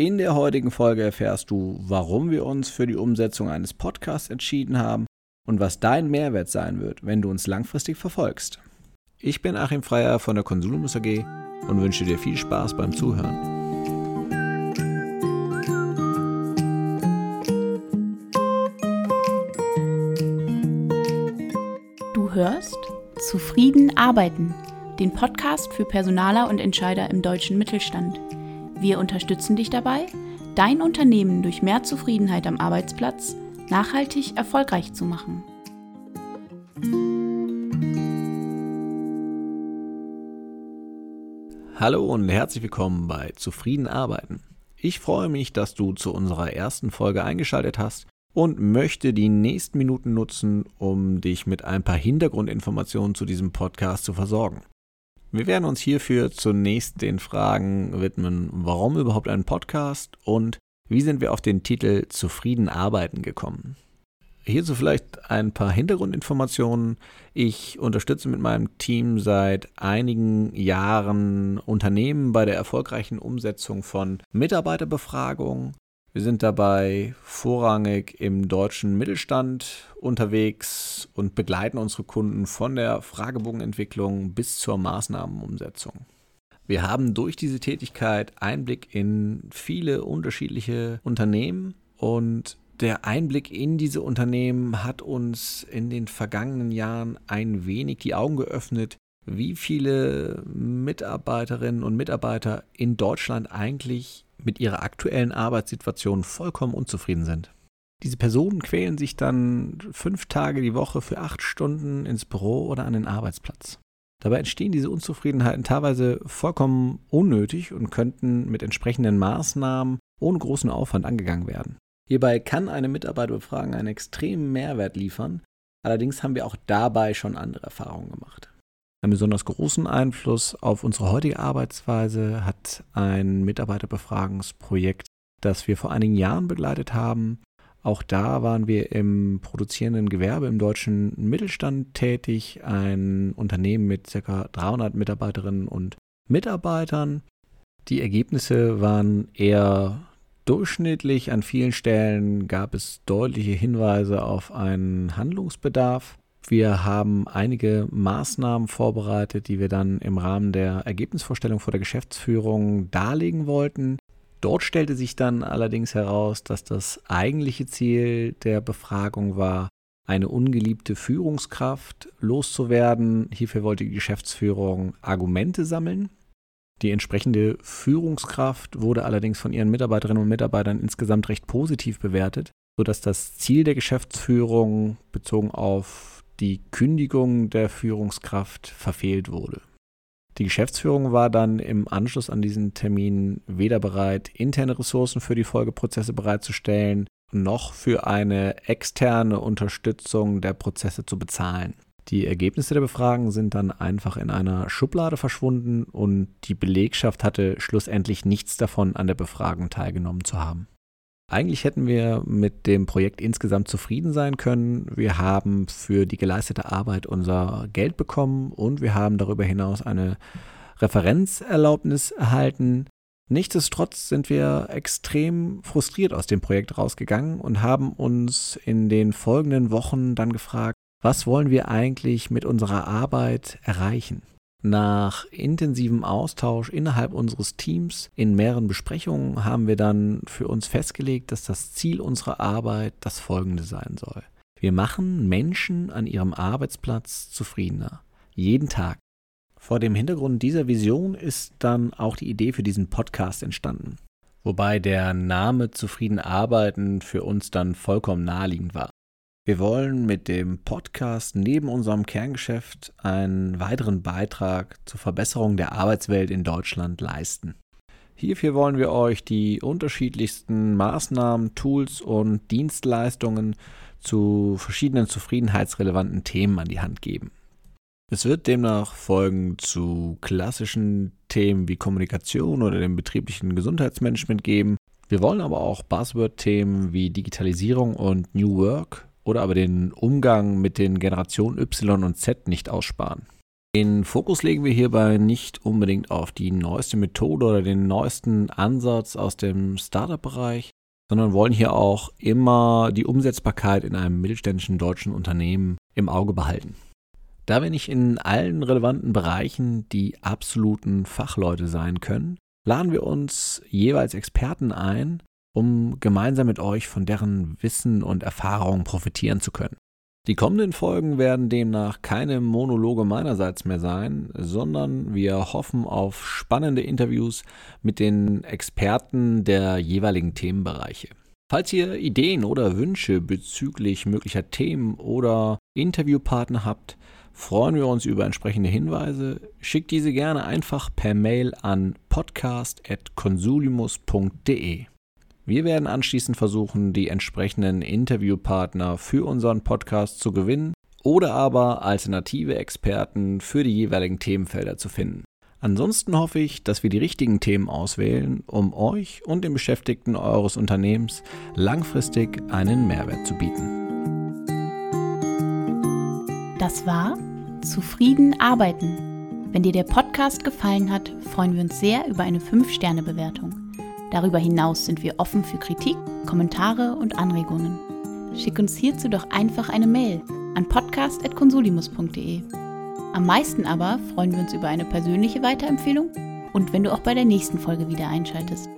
In der heutigen Folge erfährst du, warum wir uns für die Umsetzung eines Podcasts entschieden haben und was dein Mehrwert sein wird, wenn du uns langfristig verfolgst. Ich bin Achim Freier von der Consulumus AG und wünsche dir viel Spaß beim Zuhören. Du hörst Zufrieden arbeiten, den Podcast für Personaler und Entscheider im deutschen Mittelstand. Wir unterstützen dich dabei, dein Unternehmen durch mehr Zufriedenheit am Arbeitsplatz nachhaltig erfolgreich zu machen. Hallo und herzlich willkommen bei Zufrieden arbeiten. Ich freue mich, dass du zu unserer ersten Folge eingeschaltet hast und möchte die nächsten Minuten nutzen, um dich mit ein paar Hintergrundinformationen zu diesem Podcast zu versorgen. Wir werden uns hierfür zunächst den Fragen widmen, warum überhaupt ein Podcast und wie sind wir auf den Titel Zufrieden arbeiten gekommen. Hierzu vielleicht ein paar Hintergrundinformationen. Ich unterstütze mit meinem Team seit einigen Jahren Unternehmen bei der erfolgreichen Umsetzung von Mitarbeiterbefragungen wir sind dabei vorrangig im deutschen Mittelstand unterwegs und begleiten unsere Kunden von der Fragebogenentwicklung bis zur Maßnahmenumsetzung. Wir haben durch diese Tätigkeit Einblick in viele unterschiedliche Unternehmen und der Einblick in diese Unternehmen hat uns in den vergangenen Jahren ein wenig die Augen geöffnet, wie viele Mitarbeiterinnen und Mitarbeiter in Deutschland eigentlich mit ihrer aktuellen Arbeitssituation vollkommen unzufrieden sind. Diese Personen quälen sich dann fünf Tage die Woche für acht Stunden ins Büro oder an den Arbeitsplatz. Dabei entstehen diese Unzufriedenheiten teilweise vollkommen unnötig und könnten mit entsprechenden Maßnahmen ohne großen Aufwand angegangen werden. Hierbei kann eine Mitarbeiterbefragung einen extremen Mehrwert liefern, allerdings haben wir auch dabei schon andere Erfahrungen gemacht. Einen besonders großen Einfluss auf unsere heutige Arbeitsweise hat ein Mitarbeiterbefragungsprojekt, das wir vor einigen Jahren begleitet haben. Auch da waren wir im produzierenden Gewerbe im deutschen Mittelstand tätig, ein Unternehmen mit ca. 300 Mitarbeiterinnen und Mitarbeitern. Die Ergebnisse waren eher durchschnittlich. An vielen Stellen gab es deutliche Hinweise auf einen Handlungsbedarf. Wir haben einige Maßnahmen vorbereitet, die wir dann im Rahmen der Ergebnisvorstellung vor der Geschäftsführung darlegen wollten. Dort stellte sich dann allerdings heraus, dass das eigentliche Ziel der Befragung war, eine ungeliebte Führungskraft loszuwerden. Hierfür wollte die Geschäftsführung Argumente sammeln. Die entsprechende Führungskraft wurde allerdings von ihren Mitarbeiterinnen und Mitarbeitern insgesamt recht positiv bewertet, sodass das Ziel der Geschäftsführung bezogen auf die Kündigung der Führungskraft verfehlt wurde. Die Geschäftsführung war dann im Anschluss an diesen Termin weder bereit, interne Ressourcen für die Folgeprozesse bereitzustellen, noch für eine externe Unterstützung der Prozesse zu bezahlen. Die Ergebnisse der Befragung sind dann einfach in einer Schublade verschwunden und die Belegschaft hatte schlussendlich nichts davon, an der Befragung teilgenommen zu haben. Eigentlich hätten wir mit dem Projekt insgesamt zufrieden sein können. Wir haben für die geleistete Arbeit unser Geld bekommen und wir haben darüber hinaus eine Referenzerlaubnis erhalten. Nichtsdestotrotz sind wir extrem frustriert aus dem Projekt rausgegangen und haben uns in den folgenden Wochen dann gefragt, was wollen wir eigentlich mit unserer Arbeit erreichen? Nach intensivem Austausch innerhalb unseres Teams in mehreren Besprechungen haben wir dann für uns festgelegt, dass das Ziel unserer Arbeit das folgende sein soll. Wir machen Menschen an ihrem Arbeitsplatz zufriedener. Jeden Tag. Vor dem Hintergrund dieser Vision ist dann auch die Idee für diesen Podcast entstanden. Wobei der Name Zufrieden arbeiten für uns dann vollkommen naheliegend war. Wir wollen mit dem Podcast neben unserem Kerngeschäft einen weiteren Beitrag zur Verbesserung der Arbeitswelt in Deutschland leisten. Hierfür wollen wir euch die unterschiedlichsten Maßnahmen, Tools und Dienstleistungen zu verschiedenen zufriedenheitsrelevanten Themen an die Hand geben. Es wird demnach Folgen zu klassischen Themen wie Kommunikation oder dem betrieblichen Gesundheitsmanagement geben. Wir wollen aber auch Buzzword-Themen wie Digitalisierung und New Work oder aber den Umgang mit den Generationen Y und Z nicht aussparen. Den Fokus legen wir hierbei nicht unbedingt auf die neueste Methode oder den neuesten Ansatz aus dem Startup-Bereich, sondern wollen hier auch immer die Umsetzbarkeit in einem mittelständischen deutschen Unternehmen im Auge behalten. Da wir nicht in allen relevanten Bereichen die absoluten Fachleute sein können, laden wir uns jeweils Experten ein, um gemeinsam mit euch von deren Wissen und Erfahrungen profitieren zu können. Die kommenden Folgen werden demnach keine Monologe meinerseits mehr sein, sondern wir hoffen auf spannende Interviews mit den Experten der jeweiligen Themenbereiche. Falls ihr Ideen oder Wünsche bezüglich möglicher Themen oder Interviewpartner habt, freuen wir uns über entsprechende Hinweise. Schickt diese gerne einfach per Mail an podcast.consulimus.de. Wir werden anschließend versuchen, die entsprechenden Interviewpartner für unseren Podcast zu gewinnen oder aber alternative Experten für die jeweiligen Themenfelder zu finden. Ansonsten hoffe ich, dass wir die richtigen Themen auswählen, um euch und den Beschäftigten eures Unternehmens langfristig einen Mehrwert zu bieten. Das war Zufrieden arbeiten. Wenn dir der Podcast gefallen hat, freuen wir uns sehr über eine 5-Sterne-Bewertung. Darüber hinaus sind wir offen für Kritik, Kommentare und Anregungen. Schick uns hierzu doch einfach eine Mail an podcast.consulimus.de. Am meisten aber freuen wir uns über eine persönliche Weiterempfehlung und wenn du auch bei der nächsten Folge wieder einschaltest.